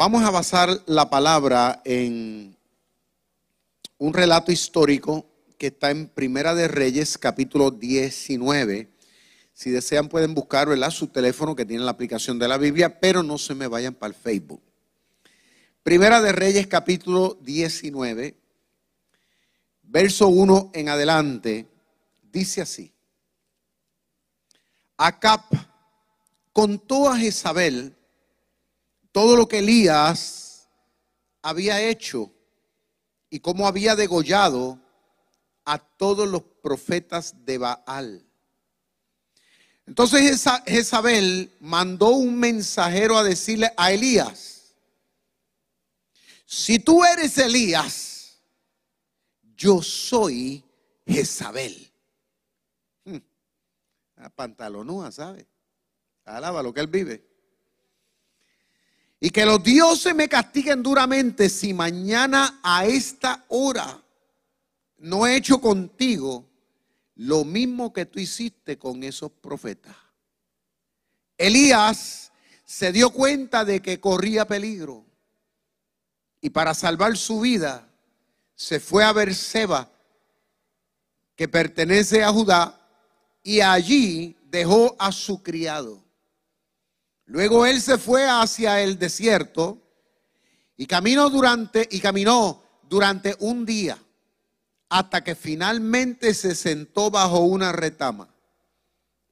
Vamos a basar la palabra en un relato histórico que está en Primera de Reyes, capítulo 19. Si desean pueden buscar ¿verdad? su teléfono que tiene la aplicación de la Biblia, pero no se me vayan para el Facebook. Primera de Reyes, capítulo 19, verso 1 en adelante, dice así. Acap contó a Jezabel todo lo que Elías había hecho y cómo había degollado a todos los profetas de Baal. Entonces Jezabel mandó un mensajero a decirle a Elías, si tú eres Elías, yo soy Jezabel. Hmm. Pantalonúa, ¿sabe? Alaba lo que él vive. Y que los dioses me castiguen duramente si mañana a esta hora no he hecho contigo lo mismo que tú hiciste con esos profetas. Elías se dio cuenta de que corría peligro y para salvar su vida se fue a Berseba, que pertenece a Judá, y allí dejó a su criado. Luego él se fue hacia el desierto y caminó durante y caminó durante un día hasta que finalmente se sentó bajo una retama.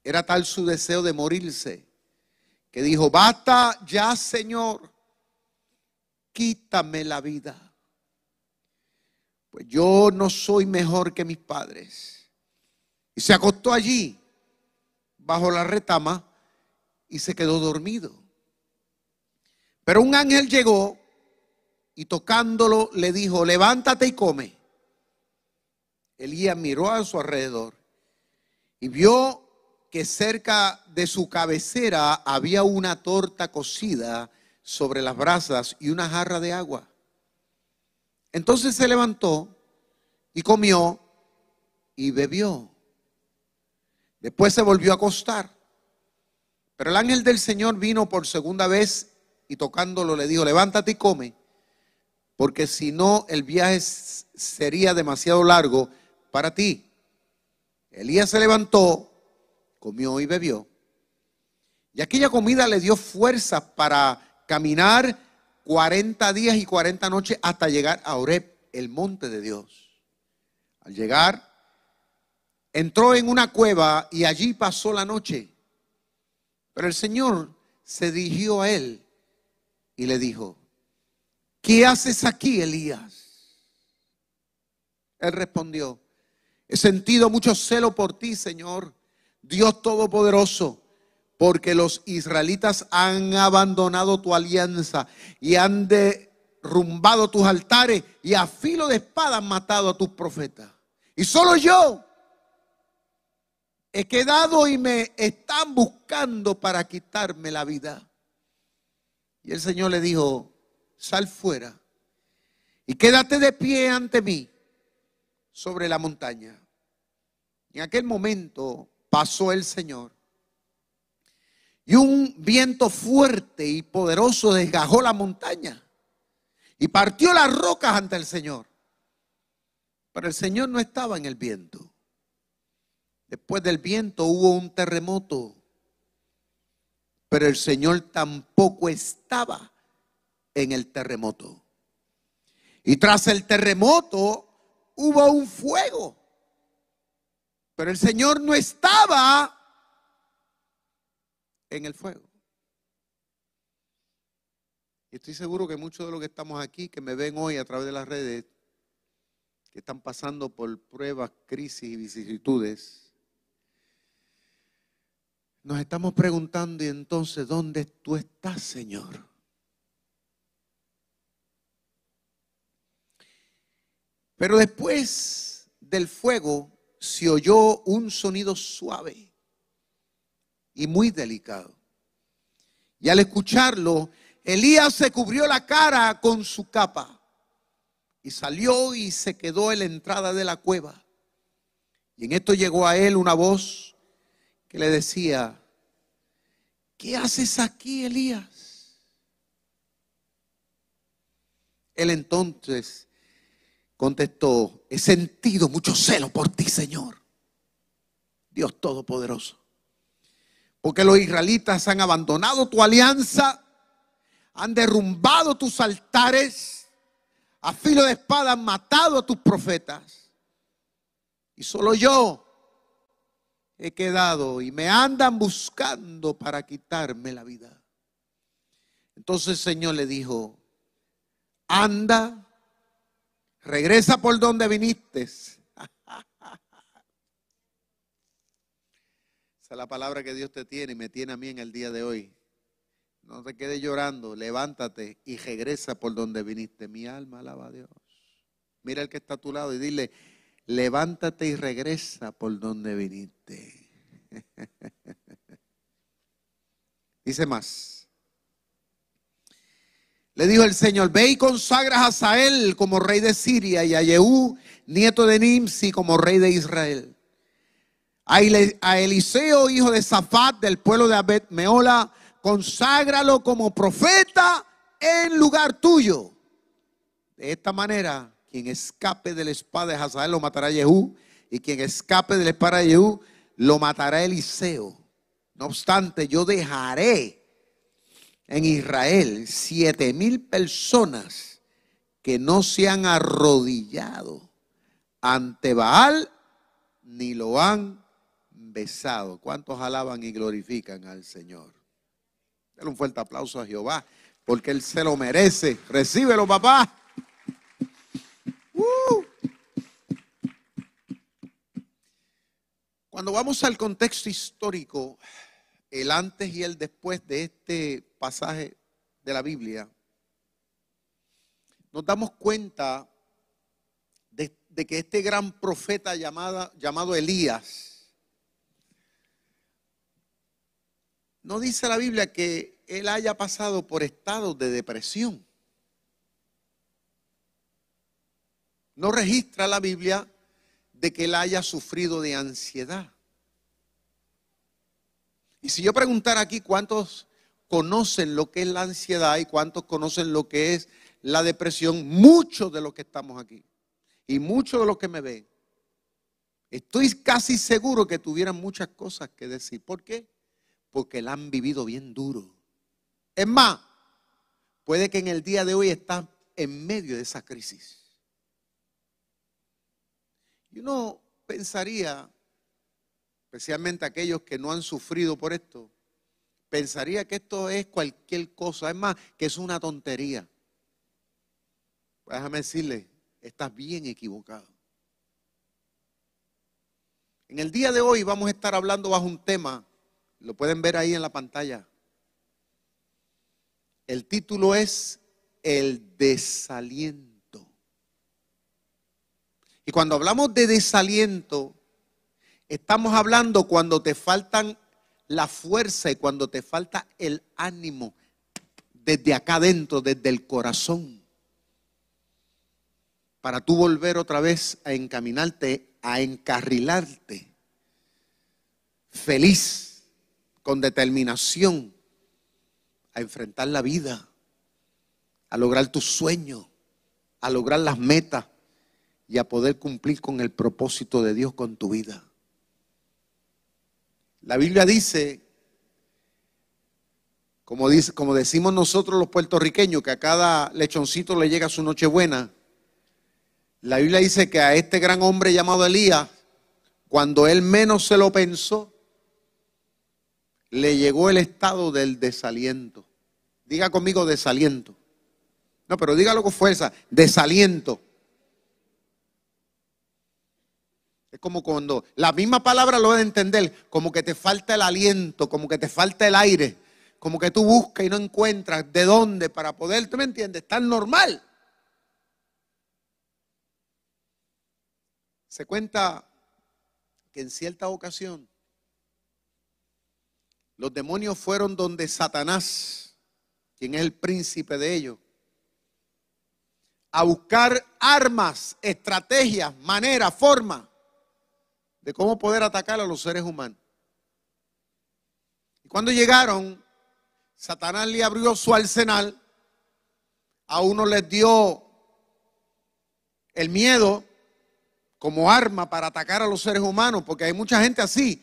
Era tal su deseo de morirse que dijo, "Basta ya, Señor, quítame la vida. Pues yo no soy mejor que mis padres." Y se acostó allí bajo la retama y se quedó dormido. Pero un ángel llegó y tocándolo le dijo, levántate y come. Elías miró a su alrededor y vio que cerca de su cabecera había una torta cocida sobre las brasas y una jarra de agua. Entonces se levantó y comió y bebió. Después se volvió a acostar. Pero el ángel del Señor vino por segunda vez y tocándolo le dijo, levántate y come, porque si no el viaje sería demasiado largo para ti. Elías se levantó, comió y bebió. Y aquella comida le dio fuerza para caminar 40 días y 40 noches hasta llegar a Oreb, el monte de Dios. Al llegar, entró en una cueva y allí pasó la noche. Pero el Señor se dirigió a él y le dijo, ¿qué haces aquí, Elías? Él respondió, he sentido mucho celo por ti, Señor, Dios Todopoderoso, porque los israelitas han abandonado tu alianza y han derrumbado tus altares y a filo de espada han matado a tus profetas. Y solo yo he quedado y me están buscando para quitarme la vida. Y el Señor le dijo, sal fuera y quédate de pie ante mí sobre la montaña. En aquel momento pasó el Señor y un viento fuerte y poderoso desgajó la montaña y partió las rocas ante el Señor. Pero el Señor no estaba en el viento. Después del viento hubo un terremoto, pero el Señor tampoco estaba en el terremoto. Y tras el terremoto hubo un fuego, pero el Señor no estaba en el fuego. Y estoy seguro que muchos de los que estamos aquí, que me ven hoy a través de las redes, que están pasando por pruebas, crisis y vicisitudes, nos estamos preguntando, y entonces, ¿dónde tú estás, Señor? Pero después del fuego se oyó un sonido suave y muy delicado. Y al escucharlo, Elías se cubrió la cara con su capa y salió y se quedó en la entrada de la cueva. Y en esto llegó a él una voz que le decía, ¿qué haces aquí, Elías? Él entonces contestó, he sentido mucho celo por ti, Señor, Dios Todopoderoso. Porque los israelitas han abandonado tu alianza, han derrumbado tus altares, a filo de espada han matado a tus profetas. Y solo yo he quedado y me andan buscando para quitarme la vida. Entonces el Señor le dijo, anda, regresa por donde viniste. Esa es la palabra que Dios te tiene y me tiene a mí en el día de hoy. No te quedes llorando, levántate y regresa por donde viniste. Mi alma alaba a Dios. Mira el que está a tu lado y dile, levántate y regresa por donde viniste. Dice más. Le dijo el Señor, ve y consagra a Sael como rey de Siria y a Jehú, nieto de Nimsi, como rey de Israel. A Eliseo, hijo de Zafat, del pueblo de Abed Meola, conságralo como profeta en lugar tuyo. De esta manera, quien escape de la espada de Hazael lo matará Jehú, y quien escape de la espada de Jehú lo matará Eliseo. No obstante, yo dejaré en Israel siete mil personas que no se han arrodillado ante Baal ni lo han besado. ¿Cuántos alaban y glorifican al Señor? Dale un fuerte aplauso a Jehová, porque Él se lo merece. Recíbelo, papá. Cuando vamos al contexto histórico, el antes y el después de este pasaje de la Biblia, nos damos cuenta de, que este gran profeta llamado Elías, no dice la Biblia que él haya pasado por estados de depresión. No registra la Biblia de que él haya sufrido de ansiedad. Y si yo preguntara aquí cuántos conocen lo que es la ansiedad y cuántos conocen lo que es la depresión, muchos de los que estamos aquí y muchos de los que me ven, estoy casi seguro que tuvieran muchas cosas que decir. ¿Por qué? Porque la han vivido bien duro. Es más, puede que en el día de hoy están en medio de esa crisis. Y uno pensaría, especialmente aquellos que no han sufrido por esto, pensaría que esto es cualquier cosa, es más, que es una tontería. Déjame decirle, estás bien equivocado. En el día de hoy vamos a estar hablando bajo un tema, lo pueden ver ahí en la pantalla. El título es El desaliento. Y cuando hablamos de desaliento, estamos hablando cuando te faltan la fuerza y cuando te falta el ánimo desde acá adentro, desde el corazón, para tú volver otra vez a encaminarte, a encarrilarte, feliz, con determinación, a enfrentar la vida, a lograr tus sueños, a lograr las metas y a poder cumplir con el propósito de Dios con tu vida. La Biblia dice, como, dice, como decimos nosotros los puertorriqueños, que a cada lechoncito le llega su nochebuena. La Biblia dice que a este gran hombre llamado Elías, cuando él menos se lo pensó, le llegó el estado del desaliento. Diga conmigo desaliento. No, pero dígalo con fuerza, desaliento. Como cuando la misma palabra lo de entender, como que te falta el aliento, como que te falta el aire, como que tú buscas y no encuentras de dónde para poder, ¿tú me entiendes? Tan normal. Se cuenta que en cierta ocasión los demonios fueron donde Satanás, quien es el príncipe de ellos, a buscar armas, estrategias, maneras, formas de cómo poder atacar a los seres humanos. Y cuando llegaron, Satanás le abrió su arsenal, a uno les dio el miedo como arma para atacar a los seres humanos, porque hay mucha gente así,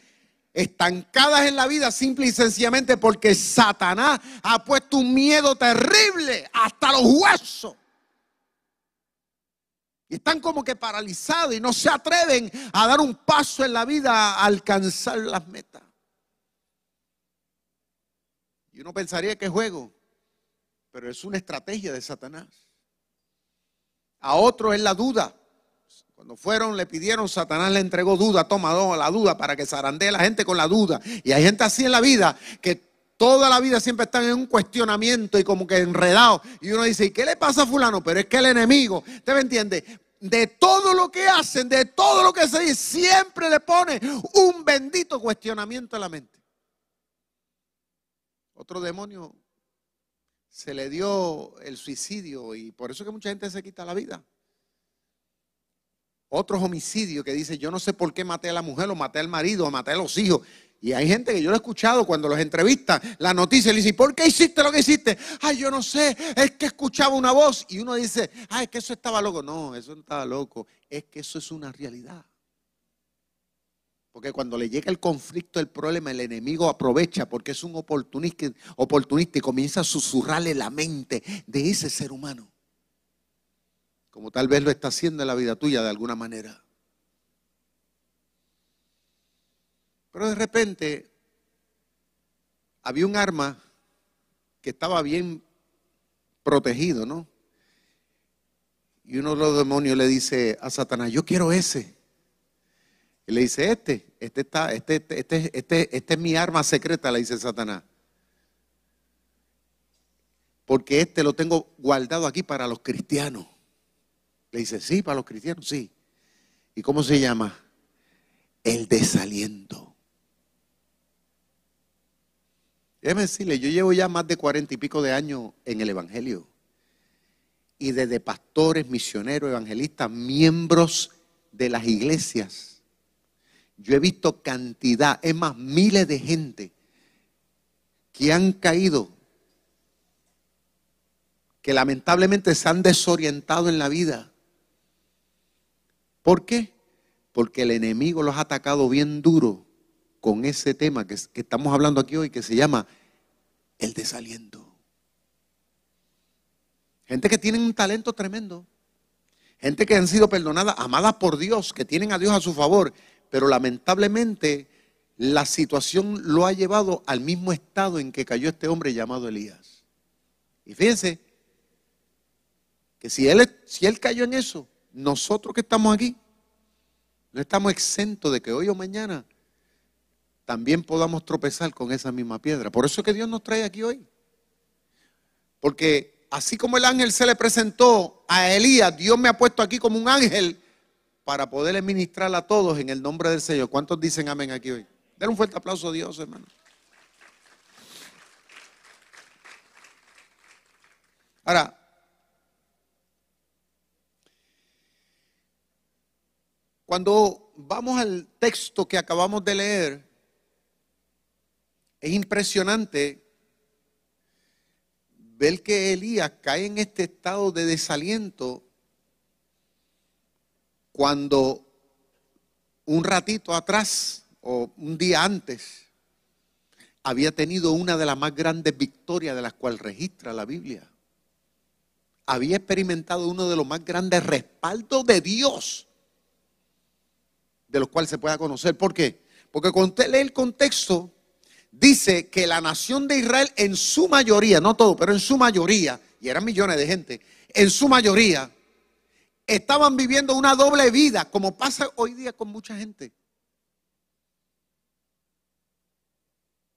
estancadas en la vida simple y sencillamente porque Satanás ha puesto un miedo terrible hasta los huesos. Y están como que paralizados y no se atreven a dar un paso en la vida a alcanzar las metas. Y uno pensaría que es juego, pero es una estrategia de Satanás. A otro es la duda. Cuando fueron, le pidieron, Satanás le entregó duda, toma la duda para que zarandee a la gente con la duda. Y hay gente así en la vida que toda la vida siempre están en un cuestionamiento y como que enredado. Y uno dice, ¿y qué le pasa a fulano? Pero es que el enemigo, ¿usted me entiende? De todo lo que hacen, de todo lo que se dice, siempre le pone un bendito cuestionamiento a la mente. Otro demonio se le dio el suicidio y por eso que mucha gente se quita la vida. Otros homicidios que dice, yo no sé por qué maté a la mujer, o maté al marido, o maté a los hijos. Y hay gente que yo lo he escuchado cuando los entrevistan, la noticia le dice, ¿por qué hiciste lo que hiciste? Ay, yo no sé, es que escuchaba una voz y uno dice, ay, es que eso estaba loco. No, eso no estaba loco, es que eso es una realidad. Porque cuando le llega el conflicto, el problema, el enemigo aprovecha porque es un oportunista, oportunista y comienza a susurrarle la mente de ese ser humano como tal vez lo está haciendo en la vida tuya de alguna manera. Pero de repente había un arma que estaba bien protegido, ¿no? Y uno de los demonios le dice a Satanás, yo quiero ese. Y le dice, este, este está, este, este, este, este, este es mi arma secreta, le dice Satanás. Porque este lo tengo guardado aquí para los cristianos. Le dice, sí, para los cristianos, sí. ¿Y cómo se llama? El desaliento. Déjeme decirle, yo llevo ya más de cuarenta y pico de años en el Evangelio. Y desde pastores, misioneros, evangelistas, miembros de las iglesias. Yo he visto cantidad, es más, miles de gente que han caído, que lamentablemente se han desorientado en la vida ¿Por qué? Porque el enemigo los ha atacado bien duro con ese tema que, estamos hablando aquí hoy, que se llama el desaliento. Gente que tiene un talento tremendo. Gente que han sido perdonadas, amadas por Dios, que tienen a Dios a su favor, pero lamentablemente la situación lo ha llevado al mismo estado en que cayó este hombre llamado Elías. Y fíjense que si él, si él cayó en eso, nosotros que estamos aquí, no estamos exentos de que hoy o mañana también podamos tropezar con esa misma piedra. Por eso es que Dios nos trae aquí hoy. Porque así como el ángel se le presentó a Elías, Dios me ha puesto aquí como un ángel para poderle ministrar a todos en el nombre del Señor. ¿Cuántos dicen amén aquí hoy? Den un fuerte aplauso a Dios, hermano. Ahora, Cuando vamos al texto que acabamos de leer, es impresionante ver que Elías cae en este estado de desaliento cuando un ratito atrás o un día antes había tenido una de las más grandes victorias de las cuales registra la Biblia. Había experimentado uno de los más grandes respaldos de Dios de los cuales se pueda conocer. ¿Por qué? Porque cuando usted lee el contexto, dice que la nación de Israel en su mayoría, no todo, pero en su mayoría, y eran millones de gente, en su mayoría, estaban viviendo una doble vida, como pasa hoy día con mucha gente.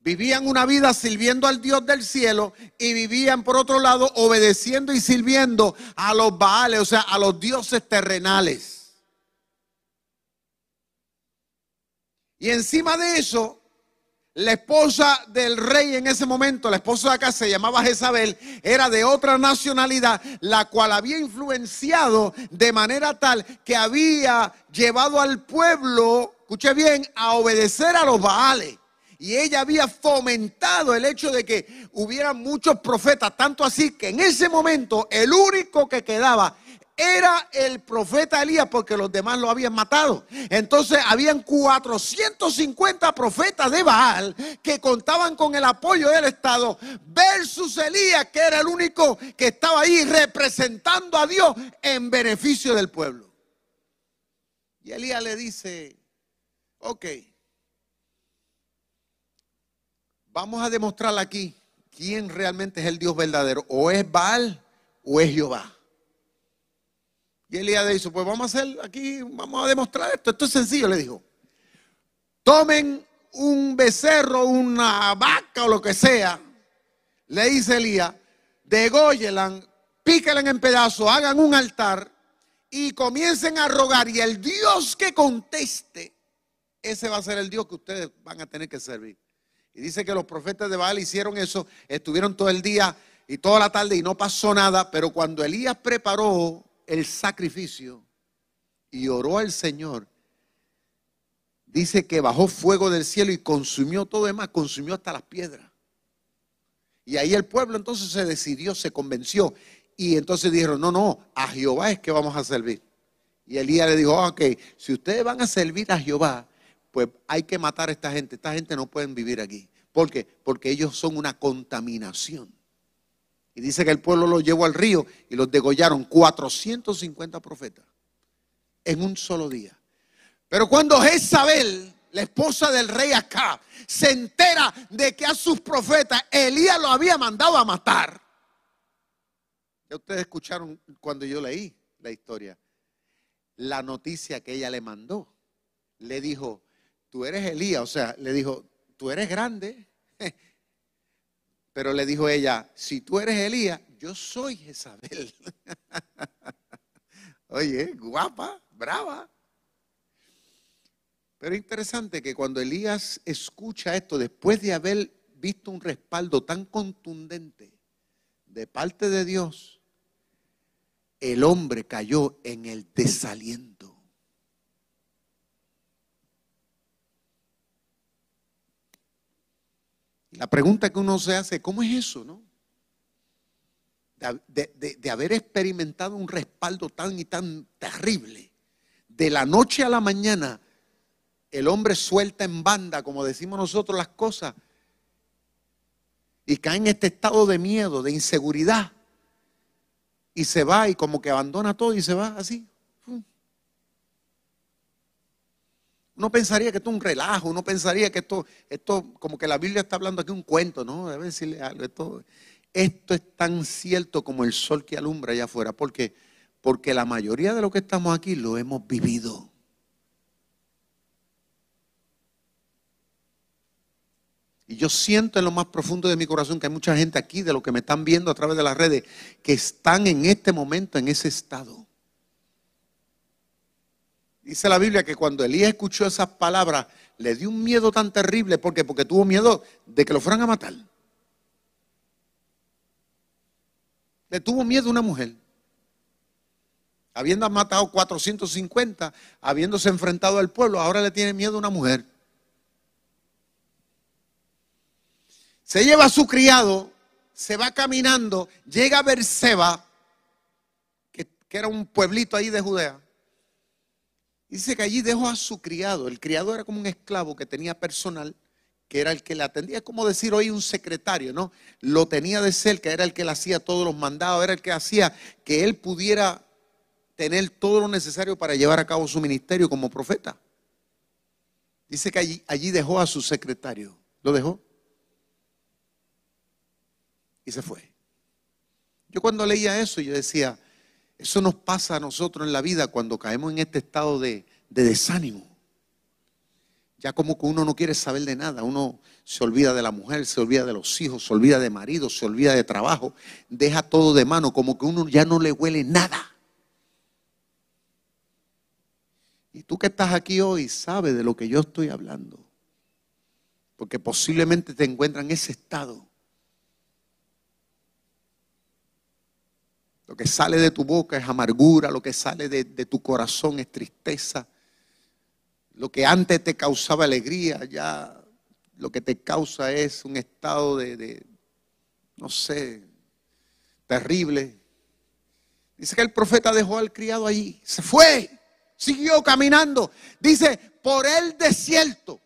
Vivían una vida sirviendo al Dios del cielo y vivían por otro lado obedeciendo y sirviendo a los Baales, o sea, a los dioses terrenales. Y encima de eso, la esposa del rey en ese momento, la esposa de acá se llamaba Jezabel, era de otra nacionalidad, la cual había influenciado de manera tal que había llevado al pueblo, escuche bien, a obedecer a los Baales. Y ella había fomentado el hecho de que hubiera muchos profetas, tanto así que en ese momento el único que quedaba era el profeta Elías porque los demás lo habían matado. Entonces habían 450 profetas de Baal que contaban con el apoyo del Estado versus Elías que era el único que estaba ahí representando a Dios en beneficio del pueblo. Y Elías le dice, ok, vamos a demostrar aquí quién realmente es el Dios verdadero. O es Baal o es Jehová. Y Elías le dijo, pues vamos a hacer aquí, vamos a demostrar esto. Esto es sencillo, le dijo. Tomen un becerro, una vaca o lo que sea. Le dice Elías, degóyelan, píquenla en pedazos, hagan un altar y comiencen a rogar. Y el Dios que conteste, ese va a ser el Dios que ustedes van a tener que servir. Y dice que los profetas de Baal hicieron eso, estuvieron todo el día y toda la tarde y no pasó nada, pero cuando Elías preparó el sacrificio y oró al Señor, dice que bajó fuego del cielo y consumió todo demás, consumió hasta las piedras. Y ahí el pueblo entonces se decidió, se convenció. Y entonces dijeron, no, no, a Jehová es que vamos a servir. Y Elías le dijo, ok, si ustedes van a servir a Jehová, pues hay que matar a esta gente. Esta gente no pueden vivir aquí. ¿Por qué? Porque ellos son una contaminación. Y dice que el pueblo los llevó al río y los degollaron 450 profetas en un solo día. Pero cuando Jezabel, la esposa del rey Acá, se entera de que a sus profetas Elías lo había mandado a matar. Ya ustedes escucharon cuando yo leí la historia, la noticia que ella le mandó. Le dijo, tú eres Elías, o sea, le dijo, tú eres grande, pero le dijo ella, si tú eres Elías, yo soy Jezabel. Oye, guapa, brava. Pero interesante que cuando Elías escucha esto, después de haber visto un respaldo tan contundente de parte de Dios, el hombre cayó en el desaliento. La pregunta que uno se hace, ¿cómo es eso, no? De, haber experimentado un respaldo tan y tan terrible. De la noche a la mañana, el hombre suelta en banda, como decimos nosotros, las cosas. Y cae en este estado de miedo, de inseguridad. Y se va y como que abandona todo y se va así. Uno pensaría que esto es un relajo, uno pensaría que esto, esto, como que la Biblia está hablando aquí un cuento, ¿no? Debe decirle algo. Esto, es tan cierto como el sol que alumbra allá afuera. ¿Por qué? Porque la mayoría de los que estamos aquí lo hemos vivido. Y yo siento en lo más profundo de mi corazón que hay mucha gente aquí, de los que me están viendo a través de las redes, que están en este momento en ese estado. Dice la Biblia que cuando Elías escuchó esas palabras, le dio un miedo tan terrible. ¿Por qué? Porque tuvo miedo de que lo fueran a matar. Le tuvo miedo una mujer. Habiendo matado 450, habiéndose enfrentado al pueblo, ahora le tiene miedo una mujer. Se lleva a su criado, se va caminando, llega a Berseba, que, que era un pueblito ahí de Judea Dice que allí dejó a su criado. El criado era como un esclavo que tenía personal, que era el que le atendía, es como decir hoy un secretario, ¿no? Lo tenía de cerca, era el que le hacía todos los mandados, era el que hacía que él pudiera tener todo lo necesario para llevar a cabo su ministerio como profeta. Dice que allí, allí dejó a su secretario. ¿Lo dejó? Y se fue. Yo cuando leía eso, yo decía, eso nos pasa a nosotros en la vida cuando caemos en este estado de, desánimo. Ya como que uno no quiere saber de nada, uno se olvida de la mujer, se olvida de los hijos, se olvida de marido, se olvida de trabajo, deja todo de mano, como que uno ya no le huele nada. Y tú que estás aquí hoy sabes de lo que yo estoy hablando, porque posiblemente te encuentras en ese estado. Lo que sale de tu boca es amargura, lo que sale de, tu corazón es tristeza. Lo que antes te causaba alegría, ya lo que te causa es un estado de, no sé, terrible. Dice que el profeta dejó al criado allí, se fue, siguió caminando. Dice, por el desierto.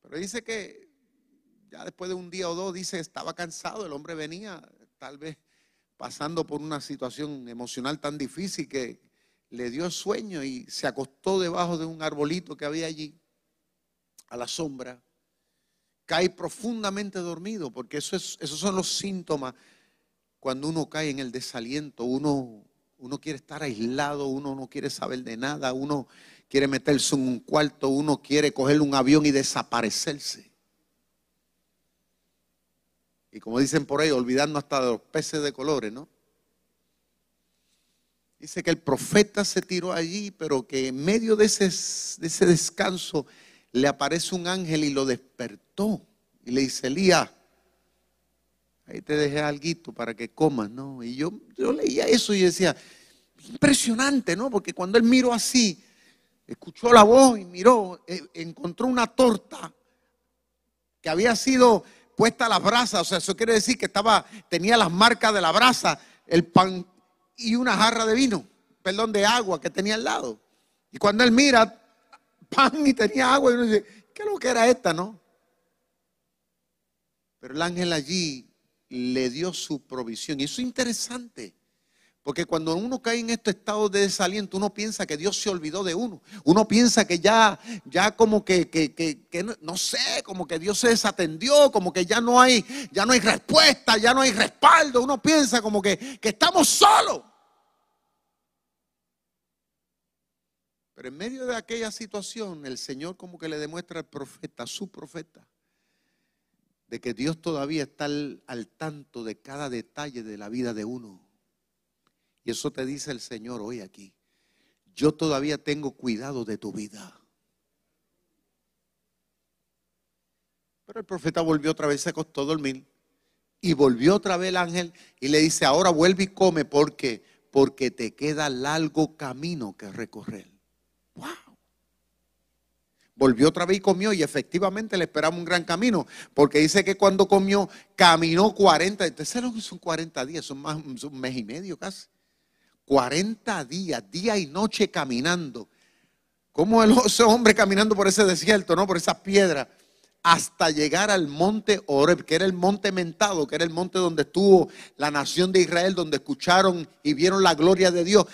Pero dice que ya después de un día o dos, dice, estaba cansado, el hombre venía tal vez pasando por una situación emocional tan difícil que le dio sueño y se acostó debajo de un arbolito que había allí, a la sombra. Cae profundamente dormido, porque eso es, esos son los síntomas cuando uno cae en el desaliento, uno, uno quiere estar aislado, uno no quiere saber de nada, uno quiere meterse en un cuarto, uno quiere coger un avión y desaparecerse. Y como dicen por ahí, olvidando hasta de los peces de colores, ¿no? Dice que el profeta se tiró allí, pero que en medio de ese, de ese descanso le aparece un ángel y lo despertó. Y le dice, Elías, ahí te dejé algo para que comas, ¿no? Y yo, yo leía eso y decía, impresionante, ¿no? Porque cuando él miró así, escuchó la voz y miró, eh, encontró una torta que había sido puesta la brasa, o sea, eso quiere decir que estaba, tenía las marcas de la brasa, el pan y una jarra de vino, perdón, de agua que tenía al lado. Y cuando él mira, pan y tenía agua, y uno dice, ¿qué es lo que era esta, no? Pero el ángel allí le dio su provisión. Y eso es interesante. Porque cuando uno cae en este estado de desaliento, uno piensa que Dios se olvidó de uno. Uno piensa que ya, ya como que, que, no sé, como que Dios se desatendió, como que ya no hay, ya no hay respuesta, ya no hay respaldo. Uno piensa como que, que estamos solos. Pero en medio de aquella situación, el Señor como que le demuestra al profeta, su profeta, de que Dios todavía está al tanto de cada detalle de la vida de uno. Y eso te dice el Señor hoy aquí. Yo todavía tengo cuidado de tu vida. Pero el profeta volvió otra vez, se acostó a dormir. Y volvió otra vez el ángel y le dice, ahora vuelve y come porque porque te queda largo camino que recorrer. Wow. Volvió otra vez y comió y efectivamente le esperamos un gran camino, porque dice que cuando comió caminó 40, entonces son 40 días, son más un mes y medio casi. 40 días, día y noche caminando. Como ese hombre caminando por ese desierto, ¿no? Por esas piedras, hasta llegar al monte Oreb, que era el monte mentado, que era el monte donde estuvo la nación de Israel, donde escucharon y vieron la gloria de Dios.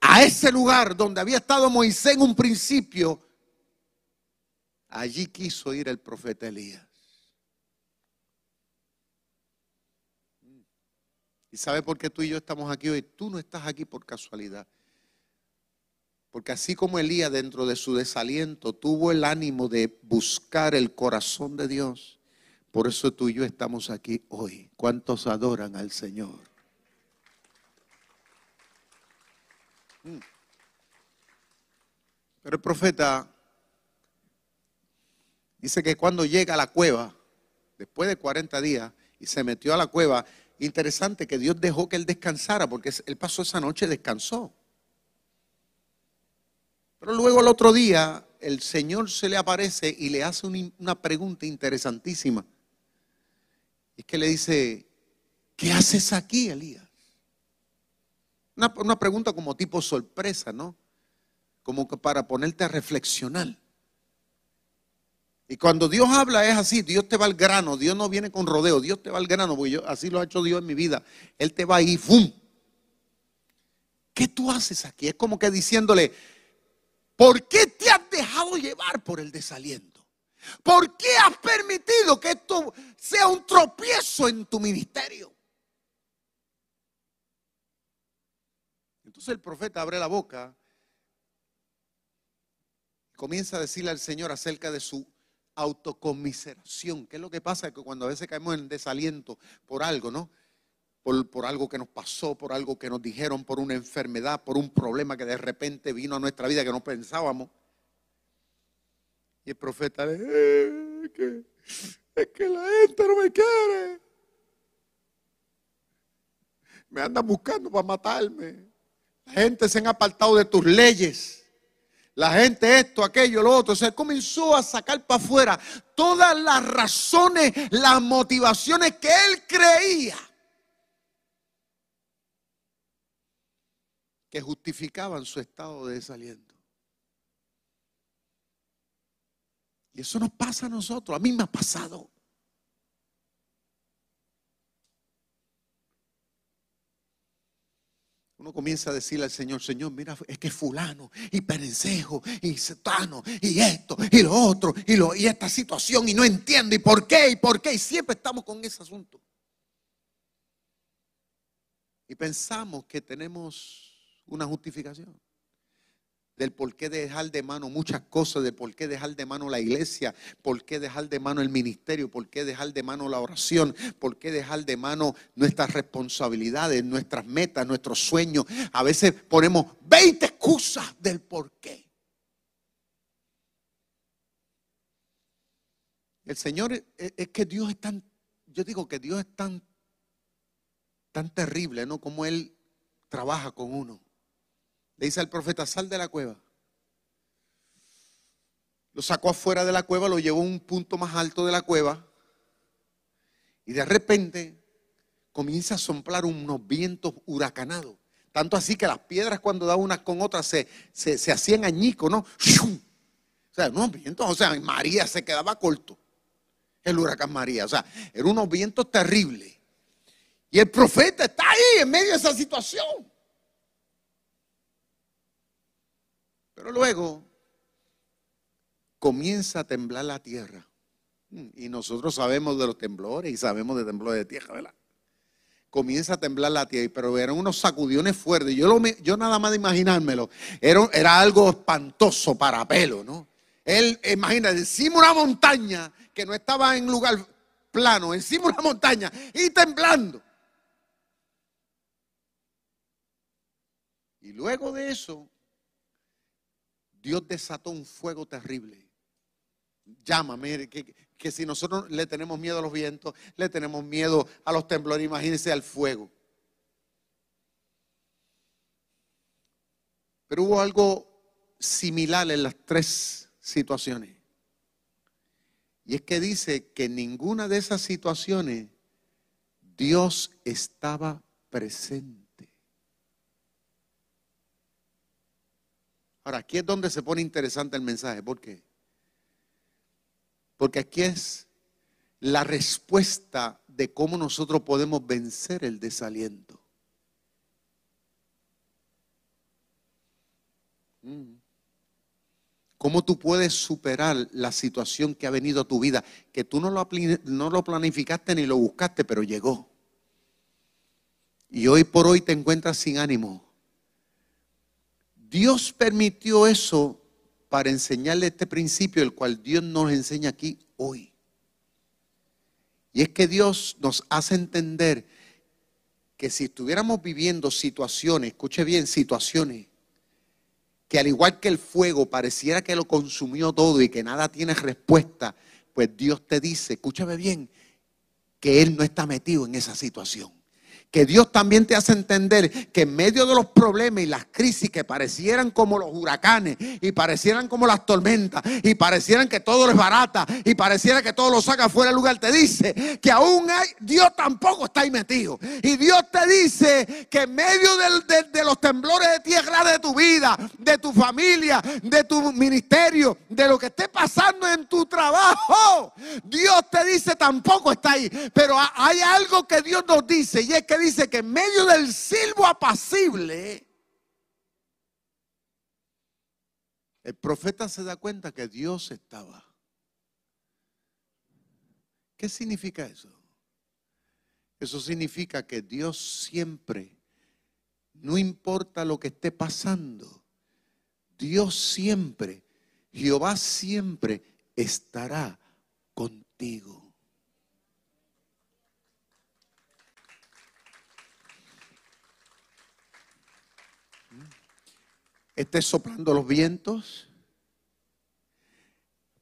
A ese lugar donde había estado Moisés en un principio, allí quiso ir el profeta Elías. ¿Y sabe por qué tú y yo estamos aquí hoy? Tú no estás aquí por casualidad. Porque así como Elías dentro de su desaliento tuvo el ánimo de buscar el corazón de Dios, por eso tú y yo estamos aquí hoy. ¿Cuántos adoran al Señor? Mm. Pero el profeta dice que cuando llega a la cueva, después de 40 días, y se metió a la cueva, Interesante que Dios dejó que él descansara porque él pasó esa noche, descansó. Pero luego el otro día el Señor se le aparece y le hace una pregunta interesantísima. Es que le dice, ¿qué haces aquí, Elías? Una, una pregunta como tipo sorpresa, ¿no? Como que para ponerte a reflexionar. Y cuando Dios habla es así, Dios te va al grano, Dios no viene con rodeo, Dios te va al grano, porque yo, así lo ha hecho Dios en mi vida. Él te va ahí, ¡fum! ¿Qué tú haces aquí? Es como que diciéndole, ¿por qué te has dejado llevar por el desaliento? ¿Por qué has permitido que esto sea un tropiezo en tu ministerio? Entonces el profeta abre la boca comienza a decirle al Señor acerca de su autocomiseración. ¿Qué es lo que pasa? Que cuando a veces caemos en desaliento por algo, ¿no? Por, por, algo que nos pasó, por algo que nos dijeron, por una enfermedad, por un problema que de repente vino a nuestra vida que no pensábamos. Y el profeta le eh, es, que, es que la gente no me quiere. Me andan buscando para matarme. La gente se han apartado de tus leyes la gente esto, aquello, lo otro. Se comenzó a sacar para afuera todas las razones, las motivaciones que él creía que justificaban su estado de desaliento. Y eso nos pasa a nosotros, a mí me ha pasado. Uno comienza a decirle al Señor, Señor, mira, es que fulano, y perencejo, y setano, y esto, y lo otro, y, lo, y esta situación, y no entiendo, y por qué, y por qué, y siempre estamos con ese asunto. Y pensamos que tenemos una justificación del por qué dejar de mano muchas cosas, del por qué dejar de mano la iglesia, por qué dejar de mano el ministerio, por qué dejar de mano la oración, por qué dejar de mano nuestras responsabilidades, nuestras metas, nuestros sueños. A veces ponemos 20 excusas del por qué. El Señor es, que Dios es tan, yo digo que Dios es tan, tan terrible, ¿no? Como Él trabaja con uno. Le dice al profeta, sal de la cueva. Lo sacó afuera de la cueva, lo llevó a un punto más alto de la cueva. Y de repente comienza a soplar unos vientos huracanados. Tanto así que las piedras cuando daban unas con otras se, se, hacían añicos, ¿no? O sea, unos vientos, o sea, María se quedaba corto. El huracán María, o sea, eran unos vientos terribles. Y el profeta está ahí en medio de esa situación. Pero luego comienza a temblar la tierra. Mm, y nosotros sabemos de los temblores y sabemos de temblores de tierra, ¿verdad? Comienza a temblar la tierra, pero eran unos sacudiones fuertes. Yo, nada más de imaginármelo, era, algo espantoso para pelo, ¿no? Él, imagínate, encima una montaña que no estaba en lugar plano, encima una montaña y temblando. Y luego de eso, Dios desató un fuego terrible. Llámame, que, que si nosotros le tenemos miedo a los vientos, le tenemos miedo a los temblores, imagínense al fuego. Pero hubo algo similar en las tres situaciones. Y es que dice que en ninguna de esas situaciones Dios estaba presente. Ahora, aquí es donde se pone interesante el mensaje. ¿Por qué? Porque aquí es la respuesta de cómo nosotros podemos vencer el desaliento. Mm. ¿Cómo tú puedes superar la situación que ha venido a tu vida? Que tú no lo, no lo planificaste ni lo buscaste, pero llegó. Y hoy por hoy te encuentras sin ánimo Dios permitió eso para enseñarle este principio, el cual Dios nos enseña aquí hoy. Y es que Dios nos hace entender que si estuviéramos viviendo situaciones, escuche bien, situaciones, que al igual que el fuego pareciera que lo consumió todo y que nada tiene respuesta, pues Dios te dice, escúchame bien, que Él no está metido en esa situación que Dios también te hace entender que en medio de los problemas y las crisis que parecieran como los huracanes y parecieran como las tormentas y parecieran que todo es barata y pareciera que todo lo saca fuera del lugar, te dice que aún hay, Dios tampoco está ahí metido. Y Dios te dice que en medio de, los temblores de tierra de tu vida, de tu familia, de tu ministerio, de lo que esté pasando en tu trabajo, Dios te dice tampoco está ahí. Pero hay algo que Dios nos dice y es que dice que en medio del silbo apacible, el profeta se da cuenta que Dios estaba. ¿Qué significa eso? Eso significa que Dios siempre, no importa lo que esté pasando, Dios siempre, Jehová siempre estará contigo. Esté soplando los vientos,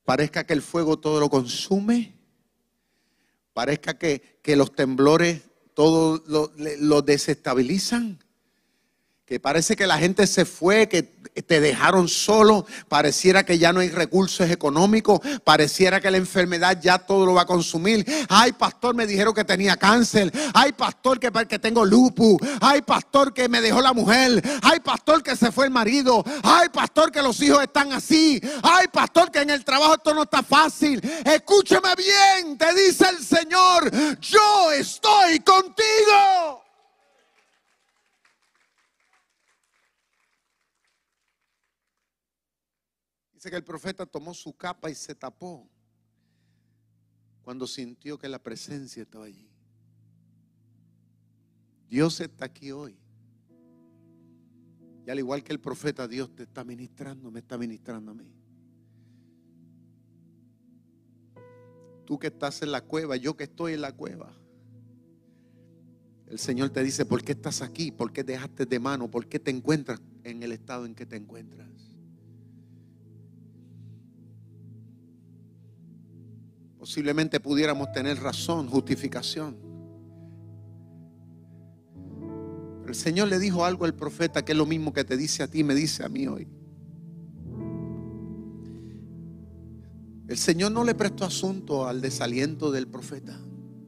parezca que el fuego todo lo consume, parezca que, los temblores todo lo, lo, desestabilizan, que parece que la gente se fue, que te dejaron solo, pareciera que ya no hay recursos económicos, pareciera que la enfermedad ya todo lo va a consumir. Ay, pastor, me dijeron que tenía cáncer. Ay, pastor, que, que tengo lupus. Ay, pastor, que me dejó la mujer. Ay, pastor, que se fue el marido. Ay, pastor, que los hijos están así. Ay, pastor, que en el trabajo esto no está fácil. Escúcheme bien, te dice el Señor, yo estoy contigo. Dice que el profeta tomó su capa y se tapó cuando sintió que la presencia estaba allí. Dios está aquí hoy. Y al igual que el profeta, Dios te está ministrando, me está ministrando a mí. Tú que estás en la cueva, yo que estoy en la cueva. El Señor te dice, ¿por qué estás aquí? ¿Por qué dejaste de mano? ¿Por qué te encuentras en el estado en que te encuentras? Posiblemente pudiéramos tener razón, justificación. El Señor le dijo algo al profeta que es lo mismo que te dice a ti, me dice a mí hoy. El Señor no le prestó asunto al desaliento del profeta.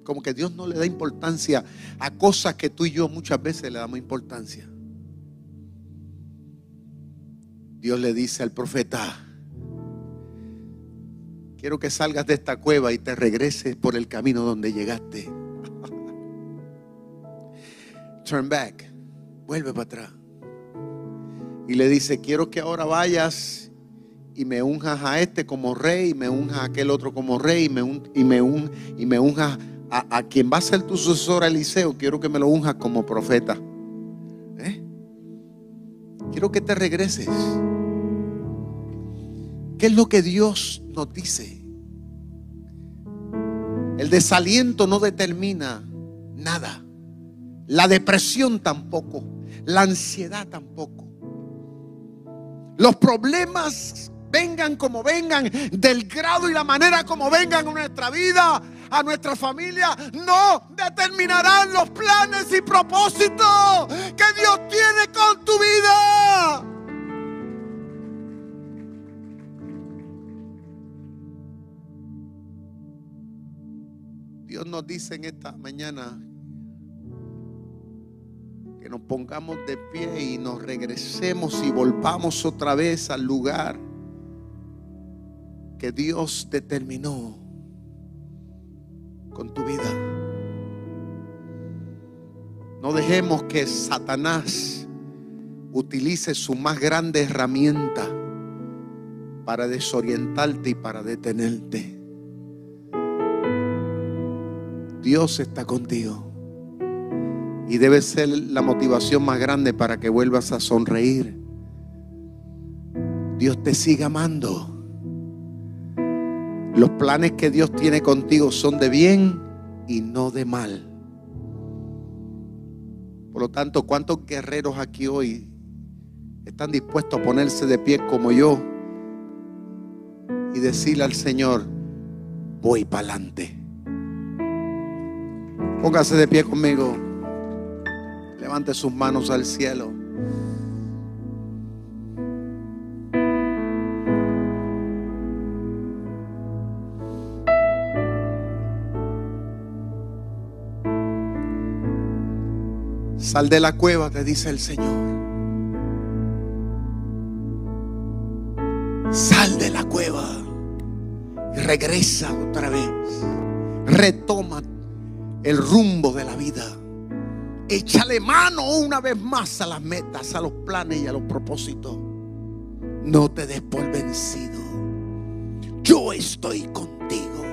Como que Dios no le da importancia a cosas que tú y yo muchas veces le damos importancia. Dios le dice al profeta, Quiero que salgas de esta cueva y te regreses por el camino donde llegaste. Turn back. Vuelve para atrás. Y le dice, quiero que ahora vayas y me unjas a este como rey, y me unjas a aquel otro como rey, y me, y me, y me unjas a, quien va a ser tu sucesor, Eliseo. Quiero que me lo unjas como profeta. ¿Eh? Quiero que te regreses. ¿Qué es lo que Dios nos dice? El desaliento no determina nada. La depresión tampoco. La ansiedad tampoco. Los problemas vengan como vengan, del grado y la manera como vengan a nuestra vida, a nuestra familia, no determinarán los planes y propósitos que Dios tiene con tu vida. Nos dice en esta mañana que nos pongamos de pie y nos regresemos y volvamos otra vez al lugar que Dios determinó con tu vida. No dejemos que Satanás utilice su más grande herramienta para desorientarte y para detenerte. Dios está contigo. Y debe ser la motivación más grande para que vuelvas a sonreír. Dios te sigue amando. Los planes que Dios tiene contigo son de bien y no de mal. Por lo tanto, ¿cuántos guerreros aquí hoy están dispuestos a ponerse de pie como yo y decirle al Señor, voy para adelante? Póngase de pie conmigo. Levante sus manos al cielo. Sal de la cueva, te dice el Señor. Sal de la cueva y regresa otra vez. Retoma el rumbo de la vida. Échale mano una vez más a las metas, a los planes y a los propósitos. No te des por vencido. Yo estoy contigo.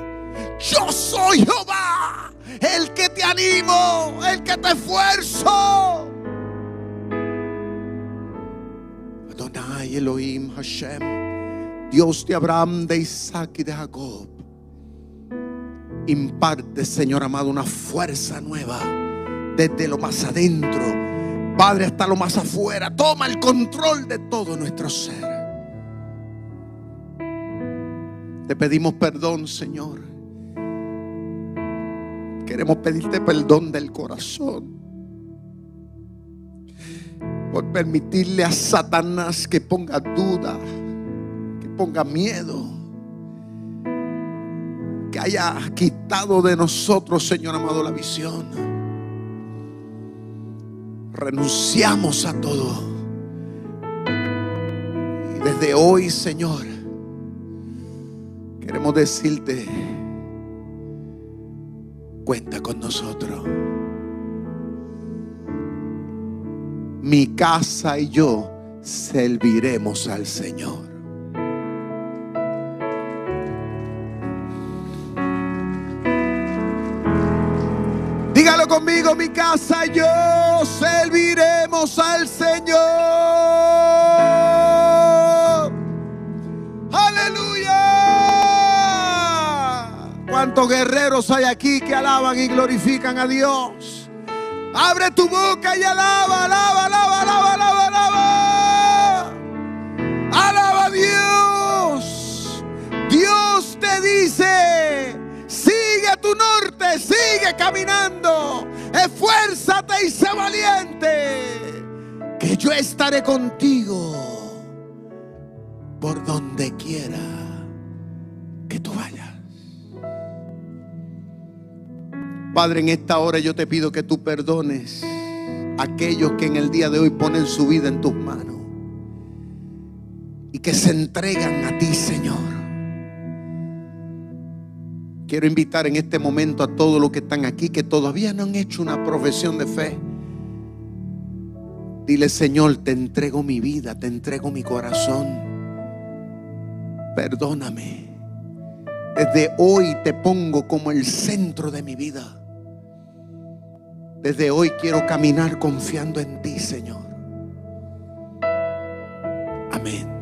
Yo soy Jehová, el que te animo, el que te esfuerzo. Adonai Elohim Hashem, Dios de Abraham, de Isaac y de Jacob Imparte, Señor amado, una fuerza nueva desde lo más adentro, Padre, hasta lo más afuera. Toma el control de todo nuestro ser. Te pedimos perdón, Señor. Queremos pedirte perdón del corazón. por permitirle a Satanás que ponga duda, que ponga miedo, que haya quitado de nosotros, Señor amado, la visión. Renunciamos a todo. Y desde hoy, Señor, queremos decirte, cuenta con nosotros. mi casa y yo serviremos al Señor. Conmigo, mi casa y yo serviremos al Señor. Aleluya. ¿Cuántos guerreros hay aquí que alaban y glorifican a Dios? Abre tu boca y alaba, alaba, alaba, alaba, alaba, alaba. Alaba a Dios. Dios te dice, sigue tu norte, sigue caminando. Esfuérzate y sé valiente. Que yo estaré contigo por donde quiera que tú vayas. Padre, en esta hora yo te pido que tú perdones a aquellos que en el día de hoy ponen su vida en tus manos y que se entregan a ti, Señor. Quiero invitar en este momento a todos los que están aquí que todavía no han hecho una profesión de fe. Dile, Señor, te entrego mi vida, te entrego mi corazón. Perdóname. Desde hoy te pongo como el centro de mi vida. Desde hoy quiero caminar confiando en ti, Señor. Amén.